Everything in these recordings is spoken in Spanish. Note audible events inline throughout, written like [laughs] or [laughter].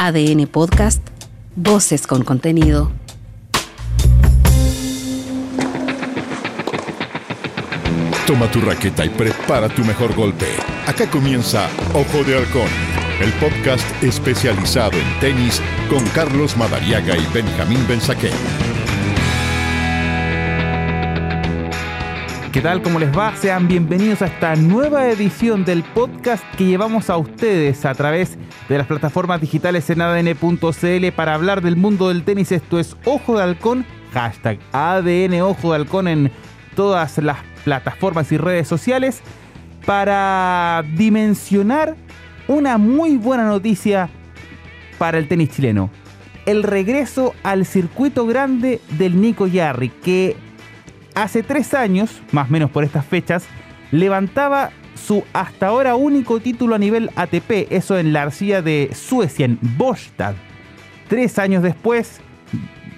ADN Podcast, Voces con contenido. Toma tu raqueta y prepara tu mejor golpe. Acá comienza Ojo de Halcón, el podcast especializado en tenis con Carlos Madariaga y Benjamín Benzaquén. ¿Qué tal? ¿Cómo les va? Sean bienvenidos a esta nueva edición del podcast que llevamos a ustedes a través de las plataformas digitales en adn.cl para hablar del mundo del tenis. Esto es Ojo de Halcón, hashtag ADN Ojo de Halcón en todas las plataformas y redes sociales para dimensionar una muy buena noticia para el tenis chileno. El regreso al circuito grande del Nico Yarri, que hace tres años, más o menos por estas fechas, levantaba su hasta ahora único título a nivel ATP, eso en la arcilla de Suecia, en Bostad. Tres años después,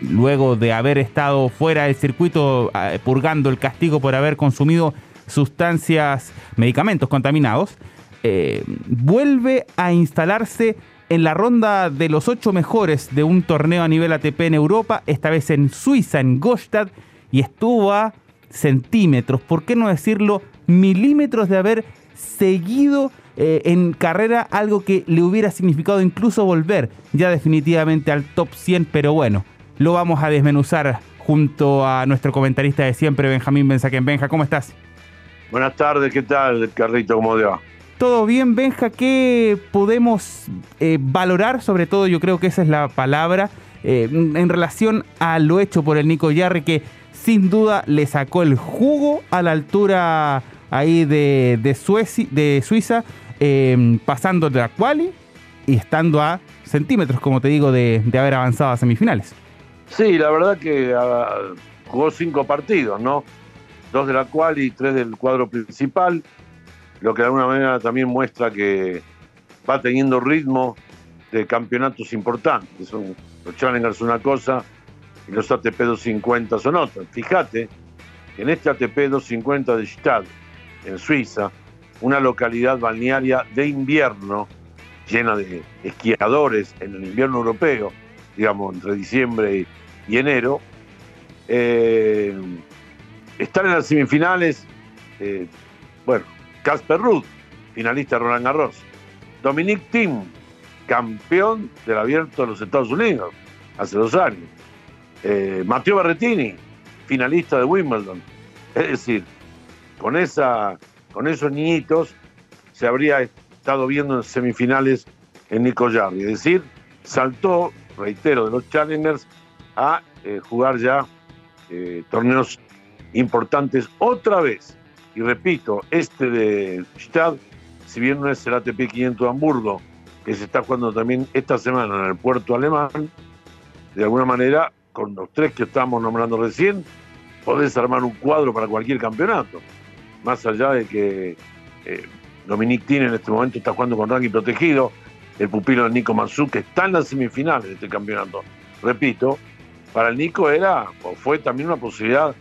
luego de haber estado fuera del circuito eh, purgando el castigo por haber consumido sustancias, medicamentos contaminados, eh, vuelve a instalarse en la ronda de los ocho mejores de un torneo a nivel ATP en Europa, esta vez en Suiza, en Gostad, y estuvo a centímetros, por qué no decirlo, milímetros de haber seguido eh, en carrera algo que le hubiera significado incluso volver ya definitivamente al top 100, pero bueno, lo vamos a desmenuzar junto a nuestro comentarista de siempre, Benjamín Benzaquén. Benja, ¿cómo estás? Buenas tardes, ¿qué tal, Carrito? ¿Cómo te va? Todo bien, Benja. ¿Qué podemos eh, valorar? Sobre todo, yo creo que esa es la palabra, eh, en relación a lo hecho por el Nico Yarri, que sin duda le sacó el jugo a la altura ahí de, de, de Suiza, eh, pasando de la quali y estando a centímetros, como te digo, de, de haber avanzado a semifinales. Sí, la verdad que uh, jugó cinco partidos, ¿no? Dos de la cual y tres del cuadro principal, lo que de alguna manera también muestra que va teniendo ritmo de campeonatos importantes. Los Challengers una cosa los ATP 250 son otra. Fíjate que en este ATP 250 de Stade, en Suiza, una localidad balnearia de invierno llena de esquiadores en el invierno europeo, digamos, entre diciembre y enero. Eh, están en las semifinales, eh, bueno, Casper Ruth, finalista Roland Garros. Dominic Thiem, campeón del abierto de los Estados Unidos hace dos años. Eh, Matteo Berrettini, finalista de Wimbledon. Es decir, con, esa, con esos niñitos se habría estado viendo en semifinales en Nico Jarry. Es decir, saltó, reitero, de los Challengers a eh, jugar ya eh, torneos importantes otra vez. Y repito, este de Stad, si bien no es el ATP 500 de Hamburgo, que se está jugando también esta semana en el puerto alemán, de alguna manera, con los tres que estamos nombrando recién, podés armar un cuadro para cualquier campeonato. Más allá de que eh, Dominique Tine en este momento está jugando con ranking protegido, el pupilo de Nico Mansú, que está en las semifinales de este campeonato. Repito, para el Nico era o fue también una posibilidad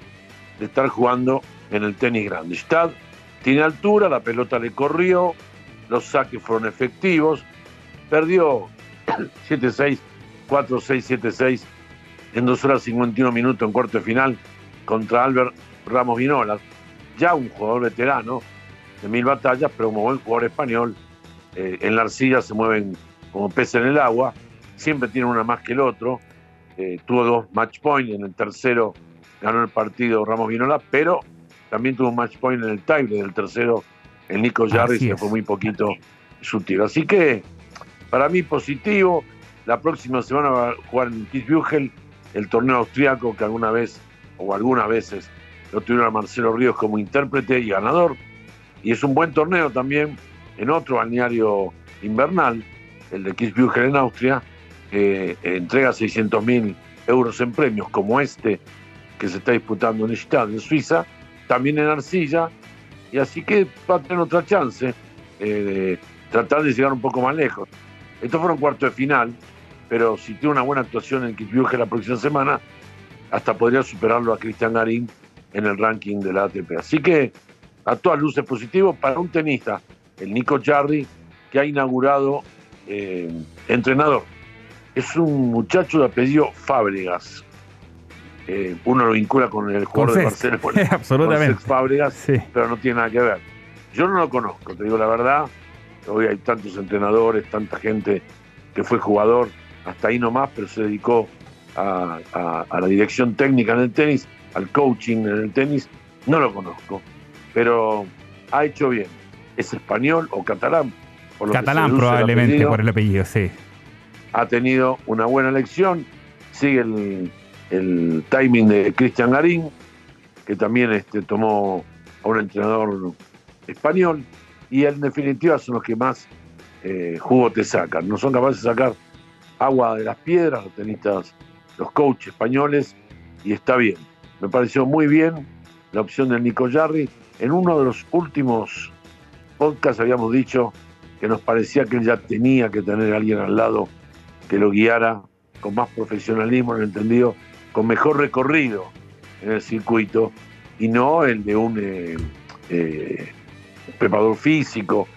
de estar jugando en el tenis grande. Stad tiene altura, la pelota le corrió, los saques fueron efectivos, perdió 7-6, 4-6, 7-6 en 2 horas 51 minutos en cuarto de final contra Albert Ramos Vinolas, ya un jugador veterano de mil batallas, pero como buen jugador español, eh, en la arcilla se mueven como peces en el agua, siempre tiene una más que el otro, eh, tuvo dos match points, en el tercero ganó el partido Ramos Vinola, pero también tuvo un match point en el tie del tercero el Nico Jarry, que fue muy poquito su tiro. Así que para mí positivo, la próxima semana va a jugar en Kitzbühel el torneo austriaco que alguna vez o algunas veces lo tuvieron a Marcelo Ríos como intérprete y ganador. Y es un buen torneo también en otro balneario invernal, el de Kitzbühel en Austria, que entrega 600 mil euros en premios, como este que se está disputando en Stade, en Suiza, también en Arcilla, y así que va a tener otra chance eh, de tratar de llegar un poco más lejos. Estos fueron cuartos de final, pero si tiene una buena actuación en Kitzbühel la próxima semana, hasta podría superarlo a Cristian Garín en el ranking de la ATP. Así que a todas luces positivo para un tenista, el Nico Jarry, que ha inaugurado eh, entrenador es un muchacho de apellido Fábregas. Eh, uno lo vincula con el jugador de Barcelona. [laughs] Absolutamente. Fábregas, pero no tiene nada que ver. Yo no lo conozco, te digo la verdad. Hoy hay tantos entrenadores, tanta gente que fue jugador, hasta ahí nomás, pero se dedicó a, la dirección técnica en el tenis, al coaching en el tenis. No lo conozco, pero ha hecho bien. Es español o catalán. catalán probablemente por el apellido, sí. Ha tenido una buena elección, sigue el, el timing de Cristian Garín, que también este, tomó a un entrenador español, y en definitiva son los que más eh, jugo te sacan. No son capaces de sacar agua de las piedras, los tenistas, los coaches españoles, y está bien. Me pareció muy bien la opción del Nico Jarry. En uno de los últimos podcasts habíamos dicho que nos parecía que él ya tenía que tener a alguien al lado que lo guiara con más profesionalismo, en el entendido con mejor recorrido en el circuito y no el de un eh, eh, preparador físico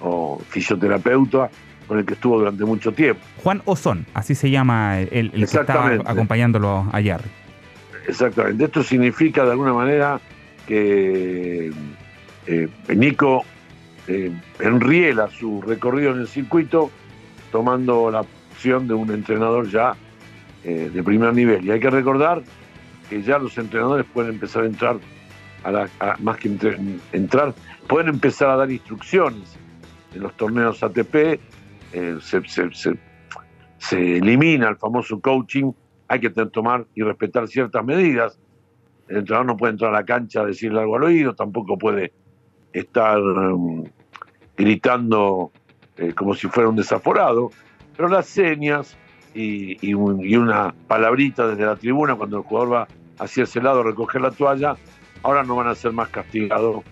o fisioterapeuta con el que estuvo durante mucho tiempo. Juan Ozón, así se llama el, que estaba acompañándolo ayer. Exactamente. Esto significa de alguna manera que eh, Nico enriela su recorrido en el circuito tomando la opción de un entrenador ya eh, de primer nivel. Y hay que recordar que ya los entrenadores pueden empezar a entrar, a, la, más que entrar, pueden empezar a dar instrucciones en los torneos ATP, eh, se, elimina el famoso coaching, hay que tomar y respetar ciertas medidas. El entrenador no puede entrar a la cancha a decirle algo al oído, tampoco puede estar um, gritando eh, como si fuera un desaforado, pero las señas, y, una palabrita desde la tribuna cuando el jugador va hacia ese lado a recoger la toalla, ahora no van a ser más castigados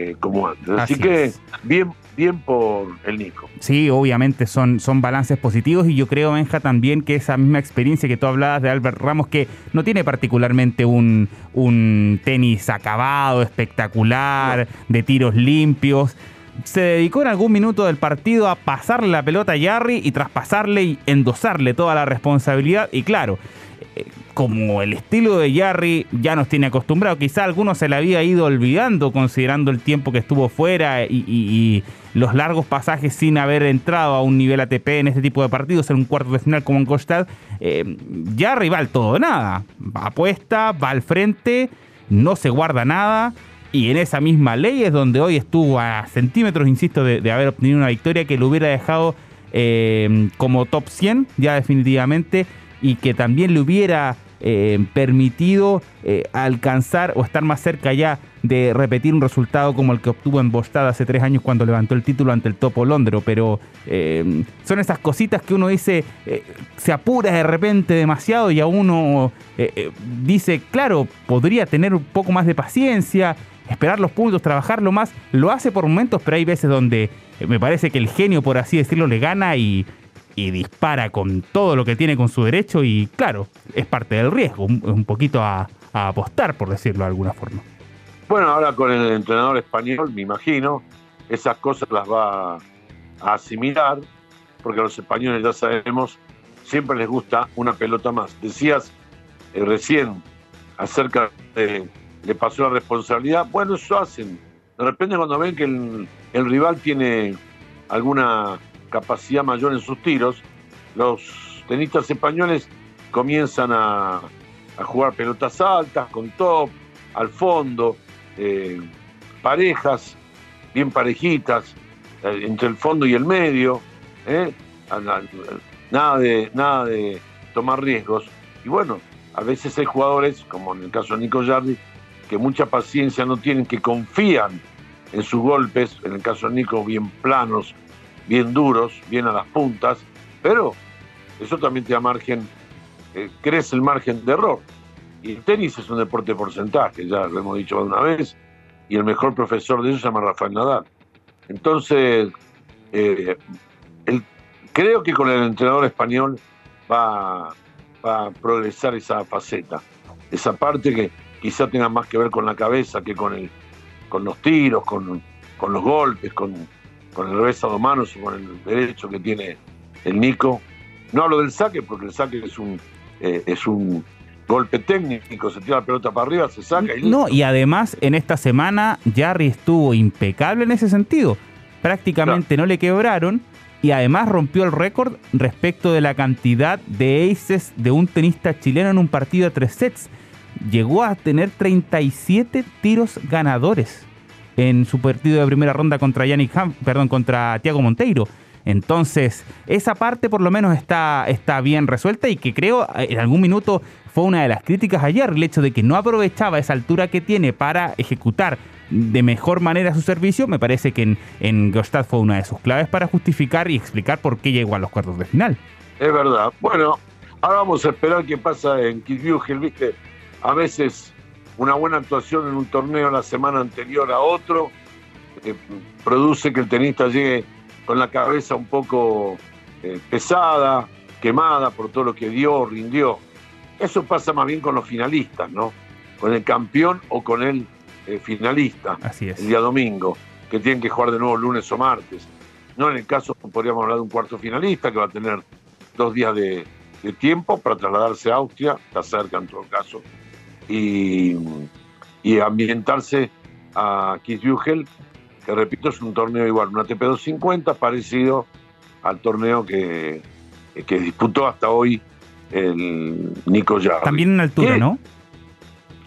eh, como antes. Así, que bien, bien por el Nico. Sí, obviamente son, son balances positivos y yo creo, Benja, también que esa misma experiencia que tú hablabas de Albert Ramos, que no tiene particularmente un, un tenis acabado, espectacular, de tiros limpios se dedicó en algún minuto del partido a pasarle la pelota a Jarry y traspasarle y endosarle toda la responsabilidad. Y claro, como el estilo de Jarry ya nos tiene acostumbrado, quizá algunos se le había ido olvidando considerando el tiempo que estuvo fuera y, los largos pasajes sin haber entrado a un nivel ATP en este tipo de partidos, en un cuarto de final como en Costad, eh, Jarry va al todo nada, apuesta, va al frente, no se guarda nada y en esa misma ley es donde hoy estuvo a centímetros, insisto, de, haber obtenido una victoria que lo hubiera dejado eh, como top 100 ya definitivamente y que también le hubiera eh, permitido eh, alcanzar o estar más cerca ya de repetir un resultado como el que obtuvo en Bostad hace tres años cuando levantó el título ante el Topo Londro. Pero son esas cositas que uno dice, se apura de repente demasiado y a uno dice, claro, podría tener un poco más de paciencia, esperar los puntos, trabajarlo más. Lo hace por momentos, pero hay veces donde eh, me parece que el genio, por así decirlo, le gana y, dispara con todo lo que tiene con su derecho y claro, es parte del riesgo, un, poquito a, apostar, por decirlo de alguna forma. Bueno, ahora con el entrenador español, me imagino, esas cosas las va a asimilar, porque a los españoles ya sabemos, siempre les gusta una pelota más. Decías eh, recién acerca de le pasó la responsabilidad. Bueno, eso hacen. De repente cuando ven que el, rival tiene alguna capacidad mayor en sus tiros, los tenistas españoles comienzan a, jugar pelotas altas, con top, al fondo, eh, parejas, bien parejitas, eh, entre el fondo y el medio, eh, nada, de, nada de tomar riesgos. Y bueno, a veces hay jugadores, como en el caso de Nico Jardi, que mucha paciencia no tienen, que confían en sus golpes, en el caso de Nico, bien planos, bien duros, bien a las puntas, pero eso también te da margen, eh, crece el margen de error. Y el tenis es un deporte de porcentaje, ya lo hemos dicho una vez, y el mejor profesor de eso se llama Rafael Nadal. Entonces, eh, creo que con el entrenador español va, va a progresar esa faceta, esa parte que quizá tenga más que ver con la cabeza que con, el, con los tiros, con, los golpes, con, con el revés a dos manos o con el derecho que tiene el Nico. No hablo del saque porque el saque es un, eh, es un golpe técnico, se tira la pelota para arriba, se saca y No, y además en esta semana Jarry estuvo impecable en ese sentido. Prácticamente no le quebraron y además rompió el récord respecto de la cantidad de aces de un tenista chileno en un partido de tres sets. Llegó a tener 37 tiros ganadores en su partido de primera ronda contra Yannick Ham, perdón, contra Tiago Monteiro. Entonces, esa parte por lo menos está, está bien resuelta y que creo eh, en algún minuto fue una de las críticas ayer, el hecho de que no aprovechaba esa altura que tiene para ejecutar de mejor manera su servicio, me parece que en, en fue una de sus claves para justificar y explicar por qué llegó a los cuartos de final. Es verdad. Bueno, ahora vamos a esperar qué pasa en Kitzbühel, viste, a veces una buena actuación en un torneo la semana anterior a otro eh, produce que el tenista llegue con la cabeza un poco eh, pesada, quemada por todo lo que dio, rindió. Eso pasa más bien con los finalistas, ¿no? Con el campeón o con el eh, finalista Así es. el día domingo, que tienen que jugar de nuevo lunes o martes. No en el caso, podríamos hablar de un cuarto finalista que va a tener dos días de, tiempo para trasladarse a Austria, está cerca en todo caso, y, ambientarse a Kitzbühel, que repito es un torneo igual, un ATP 250 parecido al torneo que, que disputó hasta hoy el Nico Jarry. También en altura, ¿no?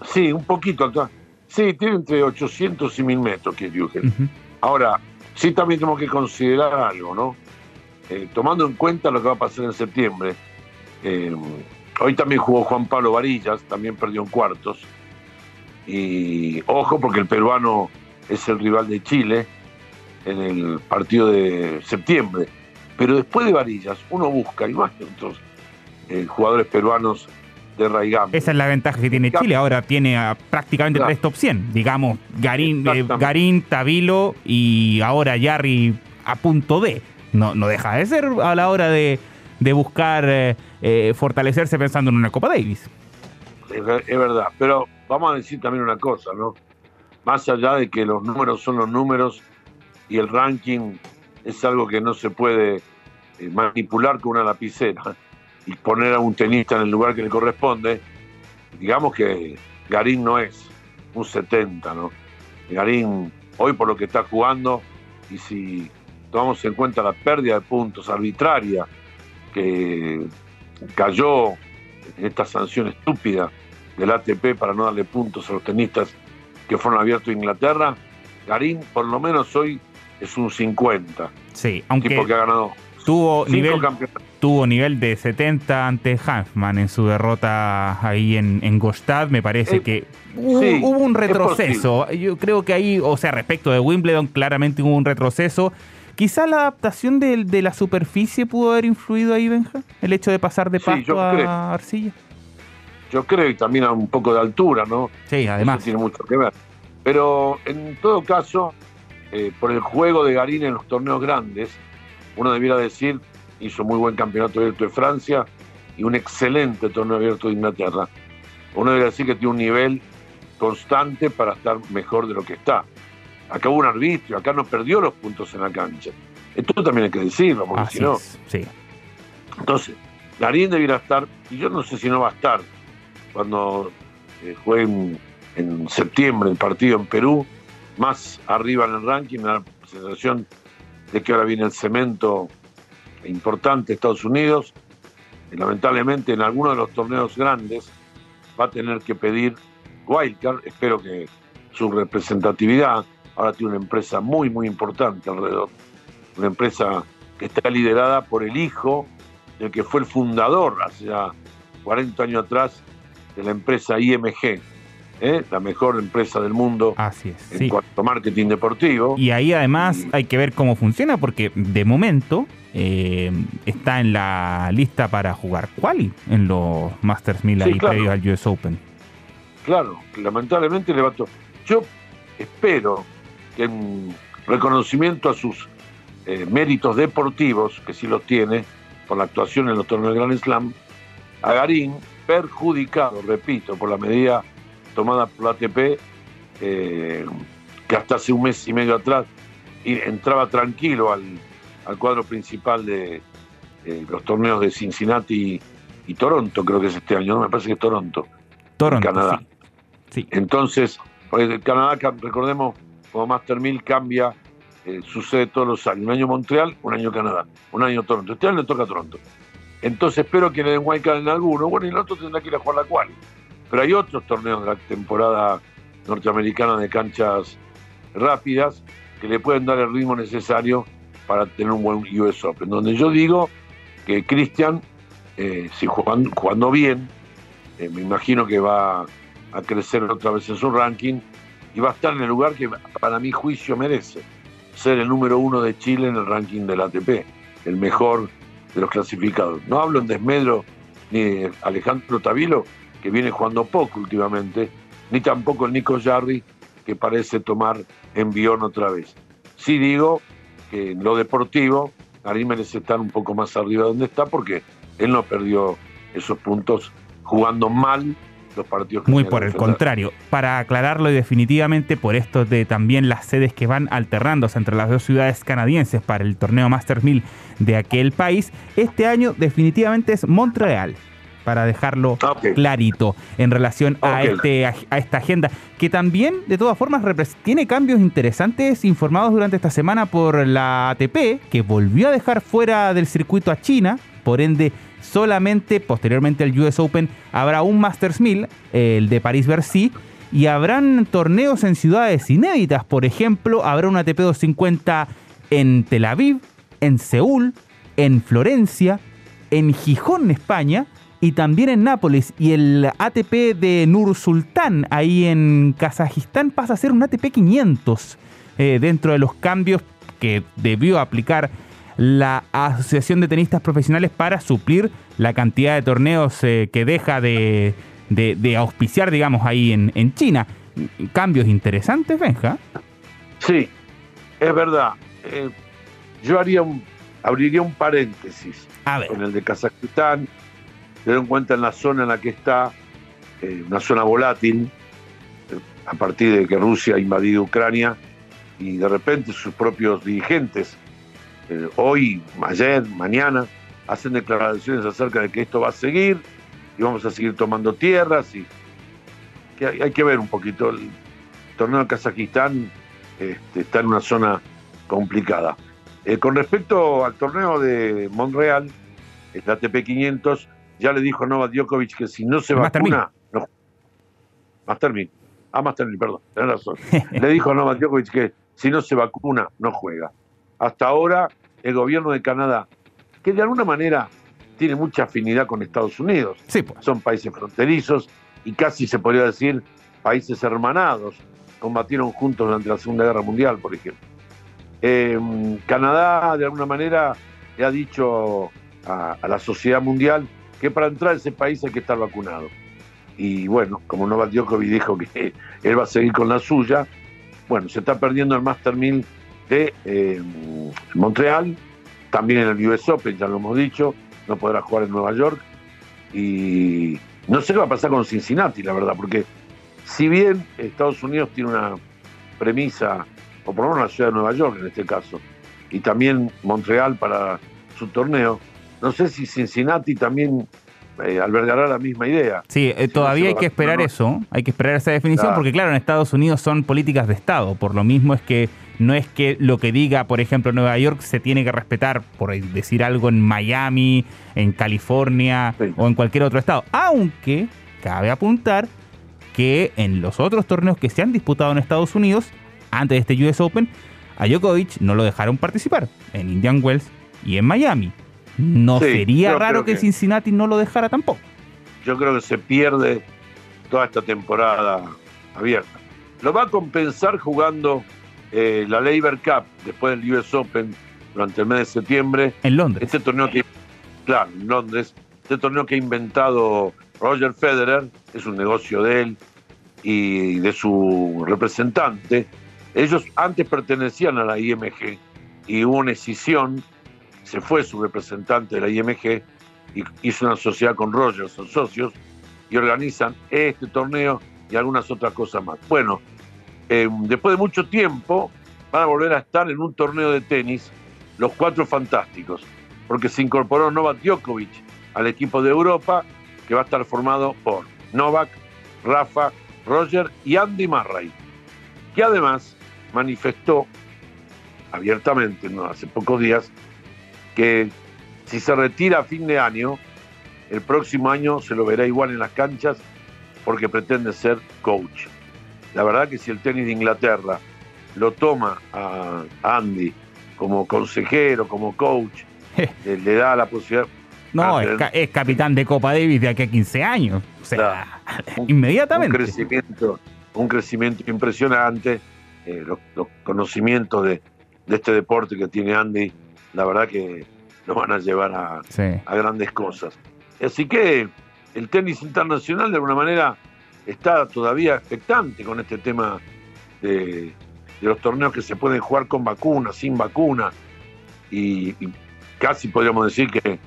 Sí, un poquito altura. Sí, tiene entre 800 y 1000 metros que Ahora, sí también tenemos que considerar algo, ¿no? Eh, tomando en cuenta lo que va a pasar en septiembre. Eh, hoy también jugó Juan Pablo Varillas, también perdió en cuartos. Y ojo, porque el peruano es el rival de Chile en el partido de septiembre. Pero después de Varillas, uno busca, y más que otros eh, jugadores peruanos de Raigam. Esa es la ventaja que tiene Chile. Ahora tiene prácticamente tres top 100. Digamos, Garín, eh, Garín, Tabilo y ahora Yarri a punto de. No, no deja de ser a la hora de, buscar eh, fortalecerse pensando en una Copa Davis. Es, verdad, pero vamos a decir también una cosa, ¿no? Más allá de que los números son los números y el ranking es algo que no se puede manipular con una lapicera y poner a un tenista en el lugar que le corresponde, digamos que Garín no es un 70, ¿no? Garín, hoy por lo que está jugando, y si tomamos en cuenta la pérdida de puntos arbitraria que cayó en esta sanción estúpida del ATP para no darle puntos a los tenistas que fueron abiertos en Inglaterra, Garín por lo menos hoy es un 50. Sí, aunque tipo que ha ganado tuvo nivel tuvo nivel de 70 ante Hanfman en su derrota ahí en, en Gostad. Me parece que hubo, un retroceso. Yo creo que ahí, o sea, respecto de Wimbledon, claramente hubo un retroceso. Quizá la adaptación de, la superficie pudo haber influido ahí, Benja, el hecho de pasar de pasto a arcilla. Yo creo que también a un poco de altura, ¿no? Sí, además. tiene mucho que ver. Pero en todo caso, eh, por el juego de Garín en los torneos grandes, uno debiera decir hizo muy buen campeonato abierto de Francia y un excelente torneo abierto de Inglaterra. Uno debe decir que tiene un nivel constante para estar mejor de lo que está. Acá hubo un arbitrio, acá no perdió los puntos en la cancha. Esto también hay que decirlo, porque si no. Sí. Entonces, Garín debiera estar, y yo no sé si no va a estar cuando eh, juegue en, septiembre el partido en Perú, más arriba en el ranking, me da la sensación de que ahora viene el cemento importante Estados Unidos. Y lamentablemente en algunos de los torneos grandes va a tener que pedir wildcard. Espero que su representatividad ahora tiene una empresa muy, muy importante alrededor. Una empresa que está liderada por el hijo del que fue el fundador hace ya 40 años atrás de la empresa IMG, ¿eh? la mejor empresa del mundo Así en cuanto a marketing deportivo. Y ahí además hay que ver cómo funciona, porque de momento eh, está en la lista para jugar quali en los Masters 1000 y previos al US Open. Claro, lamentablemente le va a Yo espero que en reconocimiento a sus eh, méritos deportivos, que sí los tiene, por la actuación en los torneos de Grand Slam, a Garín, perjudicado, repito, por la medida tomada por la ATP, eh, que hasta hace un mes y medio atrás entraba tranquilo al, al cuadro principal de, eh, los torneos de Cincinnati y, Toronto, creo que es este año, no me parece que es Toronto. Toronto, Canadá. Sí. Entonces, Canadá, recordemos, como Master 1000 cambia, eh, sucede todos los años. Un año Montreal, un año Canadá, un año Toronto. Este año le toca a Toronto. Entonces espero que le den wildcard en alguno. Bueno, y el otro tendrá que ir a jugar la cual. Pero hay otros torneos de la temporada norteamericana de canchas rápidas que le pueden dar el ritmo necesario para tener un buen US Open. Donde yo digo que Cristian, eh, si jugando, jugando bien, eh, me imagino que va a crecer otra vez en su ranking y va a estar en el lugar que para mi juicio merece, ser el número uno de Chile en el ranking del ATP, el mejor de los clasificados. No hablo en desmedro ni Alejandro Tavilo, que viene jugando poco últimamente, ni tampoco el Nico Jarry, que parece tomar envión otra vez. Sí digo que en lo deportivo, Ari merece estar un poco más arriba de donde está, porque él no perdió esos puntos jugando mal los partidos. Muy por el contrario, para aclararlo y definitivamente por esto de también las sedes que van alternándose entre las dos ciudades canadienses para el torneo Masters 1000 de aquel país, este año definitivamente es Montreal para dejarlo ah, clarito en relación a, este, a, esta agenda, que también de todas formas tiene cambios interesantes informados durante esta semana por la ATP, que volvió a dejar fuera del circuito a China, por ende solamente posteriormente al US Open habrá un Masters 1000, el de París-Bercy, y habrán torneos en ciudades inéditas. Por ejemplo, habrá un ATP 250 en Tel Aviv, en Seúl, en Florencia, en Gijón, España, y también en Nápoles. Y el ATP de Nur Sultán, ahí en Kazajistán, pasa a ser un ATP 500 eh, dentro de los cambios que debió aplicar la Asociación de Tenistas Profesionales para suplir la cantidad de torneos eh, que deja de, auspiciar, digamos, ahí en, China. Cambios interesantes, Benja. Sí, es verdad. Eh, yo haría un, abriría un paréntesis con el de Kazajistán, teniendo en cuenta en la zona en la que está, eh, una zona volátil, a partir de que Rusia ha invadido Ucrania y de repente sus propios dirigentes eh, hoy, ayer, mañana, hacen declaraciones acerca de que esto va a seguir y vamos a seguir tomando tierras y que hay, que ver un poquito. El torneo de Kazajistán este, está en una zona complicada. Eh, con respecto al torneo de Montreal, el ATP 500, ya le dijo Novak Djokovic que si no se vacuna, no. Mastermin. Ah, Mastermin, perdón, tenés razón. [laughs] le dijo a Novak Djokovic que si no se vacuna, no juega hasta ahora el gobierno de Canadá, que de alguna manera tiene mucha afinidad con Estados Unidos. Pues. Son países fronterizos y casi se podría decir países hermanados. Combatieron juntos durante la Segunda Guerra Mundial, por ejemplo. Em, Canadá, de alguna manera, le ha dicho a, la sociedad mundial que para entrar a ese país hay que estar vacunado. Y bueno, como Novak Djokovic dijo que [laughs] él va a seguir con la suya, bueno, se está perdiendo el Master 1000 de eh, Montreal, también en el US Open, ya lo hemos dicho, no podrá jugar en Nueva York. Y no sé qué va a pasar con Cincinnati, la verdad, porque si bien Estados Unidos tiene una premisa, o por lo menos la ciudad de Nueva York en este caso, y también Montreal para su torneo, no sé si Cincinnati también eh, albergará la misma idea. Sí, eh, todavía hay que esperar eso, hay que esperar esa definición, porque claro, en Estados Unidos son políticas de Estado, por lo mismo es que no es que lo que diga, por ejemplo, Nueva York se tiene que respetar, por decir algo, en Miami, en California o en cualquier otro estado. Aunque cabe apuntar que en los otros torneos que se han disputado en Estados Unidos, antes de este US Open, a Djokovic no lo dejaron participar en Indian Wells y en Miami. No sería raro que, que Cincinnati no lo dejara tampoco. Yo creo que se pierde toda esta temporada abierta. Lo va a compensar jugando eh, la Labor Cup después del US Open durante el mes de septiembre. En Londres. Este torneo que, claro, en Londres, este torneo que ha inventado Roger Federer, es un negocio de él y de su representante. Ellos antes pertenecían a la IMG y hubo una escisión, se fue su representante de la IMG y hizo una sociedad con Roger, son socios, y organizan este torneo y algunas otras cosas más. Bueno, eh, después de mucho tiempo, van a volver a estar en un torneo de tenis los cuatro fantásticos. porque se incorporó Novak Djokovic al equipo de Europa, que va a estar formado por Novak, Rafa, Roger y Andy Murray, que además manifestó abiertamente hace pocos días que si se retira a fin de año, el próximo año se lo verá igual en las canchas porque pretende ser coach. La verdad que si el tenis de Inglaterra lo toma a Andy como consejero, como coach, le, da la posibilidad. No, es, capitán de Copa Davis de aquí a 15 años. O sea, [laughs] inmediatamente. Un crecimiento, un crecimiento impresionante. Eh, los, conocimientos de, este deporte que tiene Andy, la verdad que lo van a llevar a, a grandes cosas. Así que el tenis internacional de alguna manera está todavía expectante con este tema de, los torneos que se pueden jugar con vacuna, sin vacuna, y, casi podríamos decir que,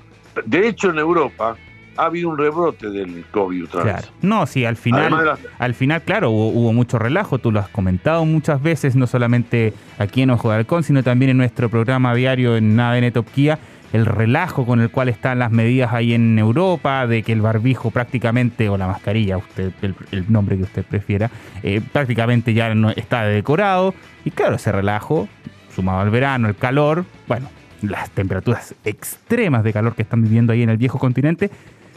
de hecho en Europa ha habido un rebrote del COVID otra vez. No, sí, al final, al final, claro, hubo, mucho relajo, tú lo has comentado muchas veces, no solamente aquí en Ojo de Halcón, sino también en nuestro programa diario en en Kia el relajo con el cual están las medidas ahí en Europa, de que el barbijo prácticamente, o la mascarilla, usted el, nombre que usted prefiera, eh, prácticamente ya no está decorado. Y claro, ese relajo, sumado al verano, el calor, bueno, las temperaturas extremas de calor que están viviendo ahí en el viejo continente,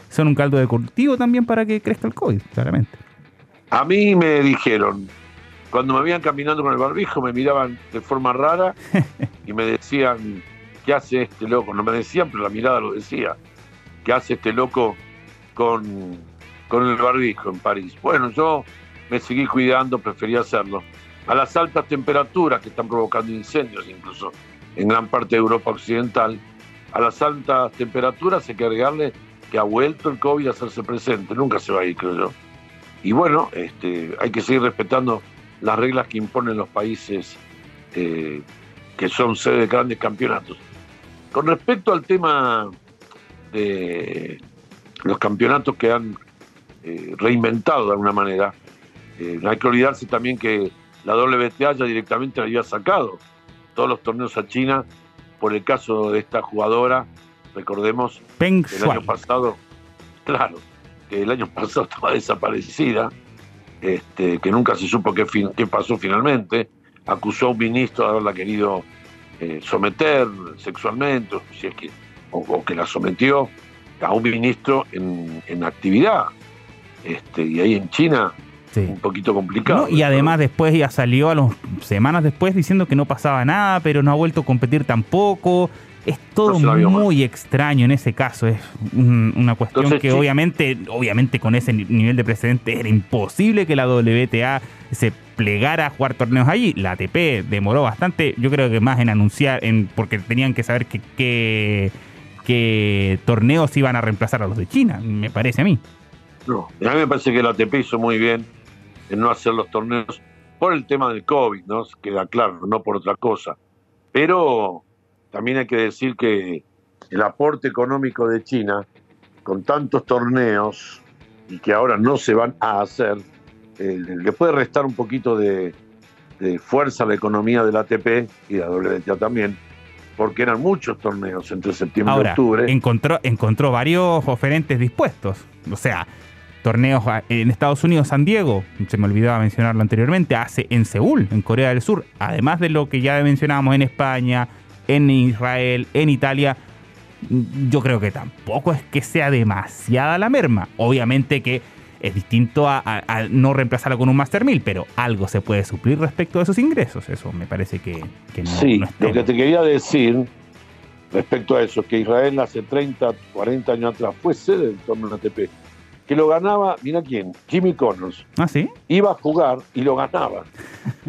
son un caldo de cultivo también para que crezca el COVID, claramente. A mí me dijeron, cuando me veían caminando con el barbijo, me miraban de forma rara [laughs] y me decían, ¿qué hace este loco? No me decían, pero la mirada lo decía. ¿Qué hace este loco con, con el barbijo en París? Bueno, yo me seguí cuidando, prefería hacerlo. A las altas temperaturas que están provocando incendios incluso en gran parte de Europa Occidental, a las altas temperaturas hay que agregarle que ha vuelto el COVID a hacerse presente, nunca se va a ir, creo yo. Y bueno, este, hay que seguir respetando las reglas que imponen los países eh, que son sede de grandes campeonatos. Con respecto al tema de los campeonatos que han eh, reinventado de alguna manera, eh, no hay que olvidarse también que la WTA ya directamente había sacado todos los torneos a China. Por el caso de esta jugadora, recordemos, el año pasado, claro, que el año [laughs] pasado estaba desaparecida, este, que nunca se supo qué, qué pasó finalmente, acusó a un ministro de haberla querido eh, someter sexualmente, si es que, o, que la sometió a un ministro en, actividad. Este, y ahí en China, un poquito complicado. y además después ya salió a las semanas después diciendo que no pasaba nada, pero no ha vuelto a competir tampoco. Es todo muy extraño en ese caso. Es una cuestión que obviamente, obviamente con ese nivel de precedente era imposible que la WTA se plegara a jugar torneos allí. La ATP demoró bastante, yo creo que más en anunciar, en porque tenían que saber que, torneos iban a reemplazar a los de China, me parece a mí. No, a mí me parece que la ATP hizo muy bien en no hacer los torneos por el tema del COVID, ¿no? Queda claro, no por otra cosa. Pero también hay que decir que el aporte económico de China, con tantos torneos y que ahora no se van a hacer, eh, le puede restar un poquito de, fuerza a la economía del ATP y de la WTA también, porque eran muchos torneos entre septiembre y octubre. Encontró, encontró varios oferentes dispuestos. O sea, torneos en Estados Unidos, San Diego, se me olvidaba mencionarlo anteriormente, hace en Seúl, en Corea del Sur, además de lo que ya mencionábamos en España, en Israel, en Italia, yo creo que tampoco es que sea demasiada la merma. Obviamente que es distinto a, no reemplazarla con un Master 1000, pero algo se puede suplir respecto a esos ingresos. Eso me parece que, no, sí, lo que te quería decir respecto a eso, que Israel hace 30, 40 años atrás fue sede del torneo ATP, que lo ganaba, mira quién, Jimmy Connors. ¿Ah, sí? Iba a jugar y lo ganaba. [laughs]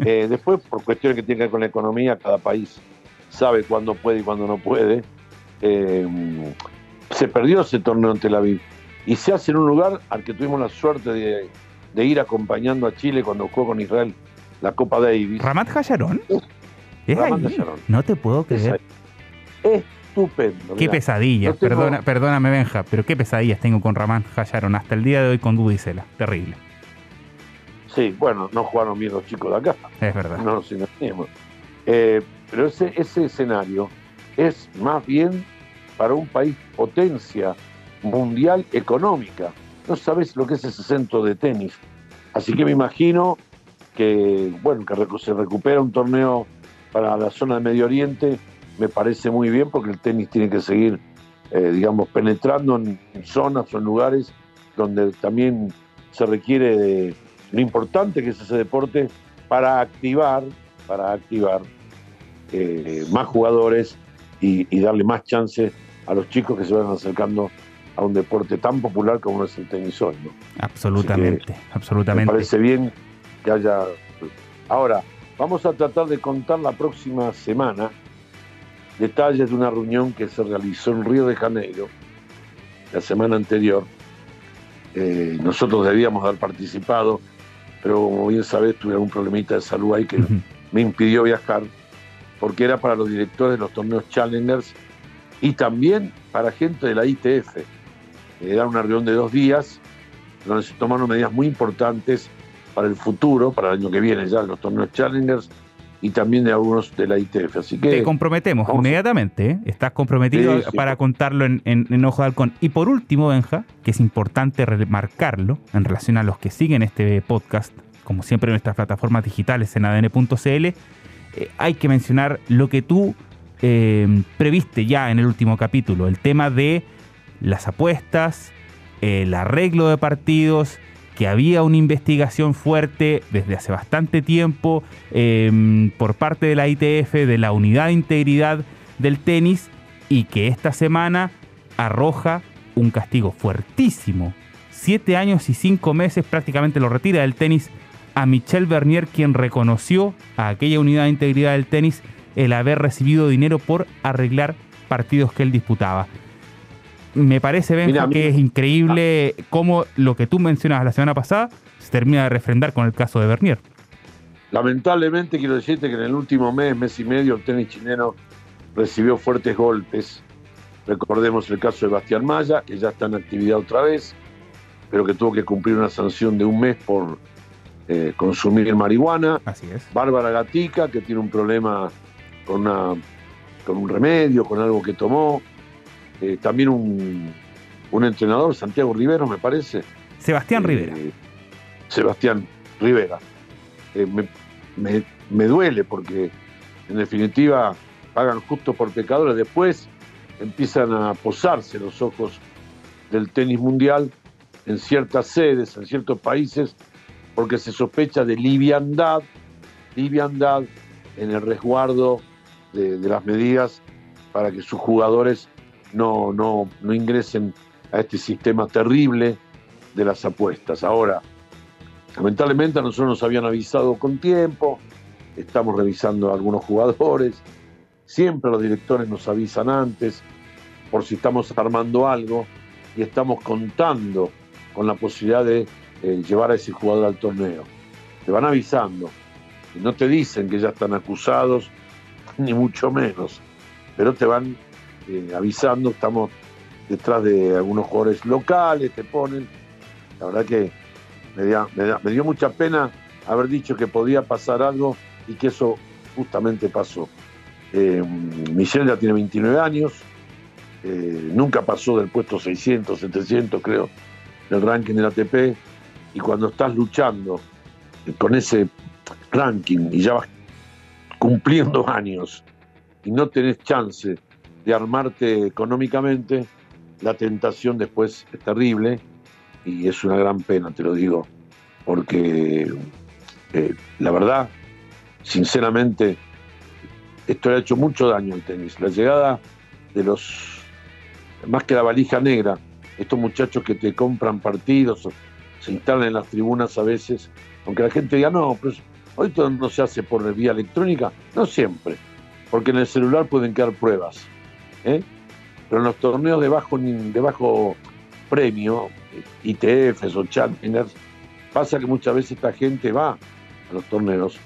Eh, después, por cuestiones que tienen que ver con la economía, cada país sabe cuándo puede y cuándo no puede. Eh, se perdió ese torneo en Tel Aviv y se hace en un lugar al que tuvimos la suerte de, ir acompañando a Chile cuando jugó con Israel la Copa Davis. ¿Ramat Hayarón? ¿Es No te puedo creer. estupendo. Qué pesadilla, Perdona, perdóname Benja, pero qué pesadillas tengo con Ramat Hayarón hasta el día de hoy con Dudicela. Terrible. Sí, bueno, no jugaron bien los chicos de acá. Es verdad. No nos. Eh, pero ese, ese escenario es más bien para un país potencia mundial económica. No sabes lo que es ese centro de tenis. Así que me imagino que, bueno, que se recupera un torneo para la zona de Medio Oriente, me parece muy bien porque el tenis tiene que seguir, eh, digamos, penetrando en zonas o en lugares donde también se requiere de lo importante que es ese deporte para activar, para activar eh, más jugadores y, darle más chance a los chicos que se van acercando a un deporte tan popular como es el tenis hoy. ¿no? Absolutamente, absolutamente. Me parece bien que haya... Ahora, vamos a tratar de contar la próxima semana detalles de una reunión que se realizó en Río de Janeiro la semana anterior. Eh, nosotros debíamos haber participado, pero como bien sabes, tuve algún problemita de salud ahí que me impidió viajar porque era para los directores de los torneos Challengers y también para gente de la ITF. Era una reunión de dos días donde se tomaron medidas muy importantes para el futuro, para el año que viene ya, los torneos Challengers y también de algunos de la ITF. Así que te comprometemos inmediatamente, ¿eh? estás comprometido para contarlo en, en, Ojo de Halcón. Y por último, Benja, que es importante remarcarlo en relación a los que siguen este podcast, como siempre en nuestras plataformas digitales en adn.cl, eh, hay que mencionar lo que tú eh, previste ya en el último capítulo, el tema de las apuestas, el arreglo de partidos, que había una investigación fuerte desde hace bastante tiempo em, por parte de la ITF, de la unidad de integridad del tenis, y que esta semana arroja un castigo fuertísimo. Siete años y cinco meses prácticamente lo retira del tenis a Michel Bernier, quien reconoció a aquella unidad de integridad del tenis el haber recibido dinero por arreglar partidos que él disputaba. Me parece, Benja, que es increíble cómo lo que tú mencionabas la semana pasada se termina de refrendar con el caso de Bernier. Lamentablemente quiero decirte que en el último mes, mes y medio, el tenis chileno recibió fuertes golpes. Recordemos el caso de Bastián Maya, que ya está en actividad otra vez, pero que tuvo que cumplir una sanción de un mes por eh, consumir marihuana. Así es. Bárbara Gatica, que tiene un problema con, una, con un remedio, con algo que tomó. Eh, también un, entrenador, Santiago Rivero, me parece. Sebastián eh, Rivera. Sebastián Rivera. Me, me, duele porque, en definitiva, pagan justo por pecadores. Después empiezan a posarse los ojos del tenis mundial en ciertas sedes, en ciertos países, porque se sospecha de liviandad, liviandad en el resguardo de, las medidas para que sus jugadores no, no, no ingresen a este sistema terrible de las apuestas. Ahora, lamentablemente a nosotros nos habían avisado con tiempo, estamos revisando a algunos jugadores, siempre los directores nos avisan antes por si estamos armando algo y estamos contando con la posibilidad de eh, llevar a ese jugador al torneo. Te van avisando. No te dicen que ya están acusados, ni mucho menos. Pero te van eh, avisando, estamos detrás de algunos jugadores locales, te ponen. La verdad que me, dio mucha pena haber dicho que podía pasar algo y que eso justamente pasó. Eh, Michelle ya tiene 29 años, nunca pasó del puesto 600, 700 creo, del ranking del ATP y cuando estás luchando con ese ranking y ya vas cumpliendo [laughs] años y no tenés chance de armarte económicamente, la tentación después es terrible y es una gran pena, te lo digo, porque eh, la verdad, sinceramente, esto ha hecho mucho daño al tenis. La llegada de los, más que la valija negra, estos muchachos que te compran partidos se instalan en las tribunas a veces, aunque la gente diga, no, pero hoy todo no se hace por vía electrónica, no siempre, porque en el celular pueden quedar pruebas. ¿eh? Pero en los torneos de bajo, premio, ITFs o Challengers, pasa que muchas veces esta gente va a los torneos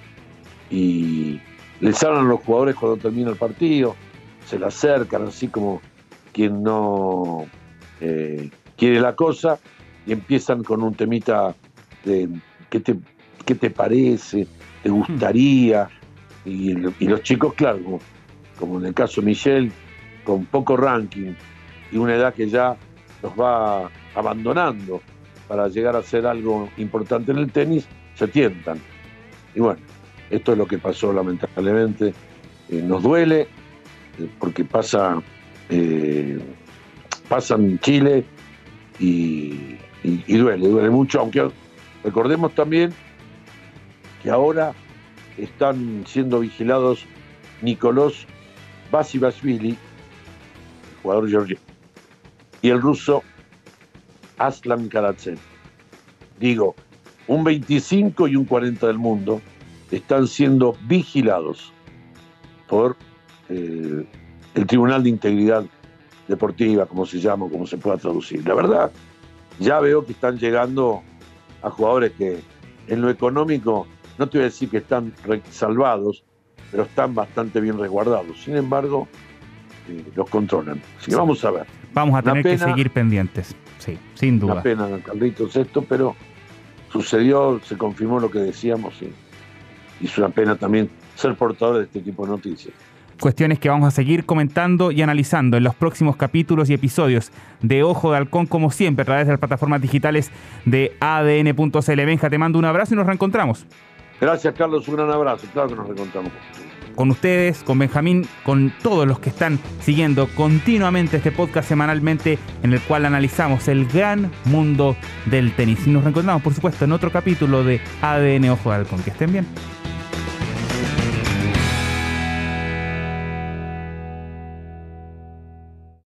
y les hablan a los jugadores cuando termina el partido, se le acercan así como quien no eh, quiere la cosa y empiezan con un temita de qué te, qué te parece, te gustaría, y, los chicos, claro, como, en el caso de Michelle, con poco ranking y una edad que ya los va abandonando para llegar a ser algo importante en el tenis, se tientan. Y bueno, esto es lo que pasó lamentablemente. Eh, nos duele eh, porque pasa, eh, pasa en Chile y, duele, duele mucho, aunque recordemos también que ahora están siendo vigilados Nicolás Basivashvili, jugador georgiano, y el ruso Aslan Karatsev. Digo, un 25 y un 40 del mundo están siendo vigilados por eh, el Tribunal de Integridad Deportiva, como se llama, como se pueda traducir. La verdad, ya veo que están llegando a jugadores que en lo económico, no te voy a decir que están salvados, pero están bastante bien resguardados. Sin embargo, eh, los controlan. Así que vamos a ver. Vamos a tener que seguir pendientes, sí, sin duda. Una pena, Carlitos, esto, pero sucedió, se confirmó lo que decíamos y, y es una pena también ser portador de este tipo de noticias. Cuestiones que vamos a seguir comentando y analizando en los próximos capítulos y episodios de Ojo de Halcón, como siempre, a través de las plataformas digitales de ADN.cl. Benja, te mando un abrazo y nos reencontramos. Gracias, Carlos. Un gran abrazo. Claro que nos reencontramos. Con ustedes, con Benjamín, con todos los que están siguiendo continuamente este podcast semanalmente en el cual analizamos el gran mundo del tenis. Y nos reencontramos, por supuesto, en otro capítulo de ADN Ojo de Halcón. Que estén bien.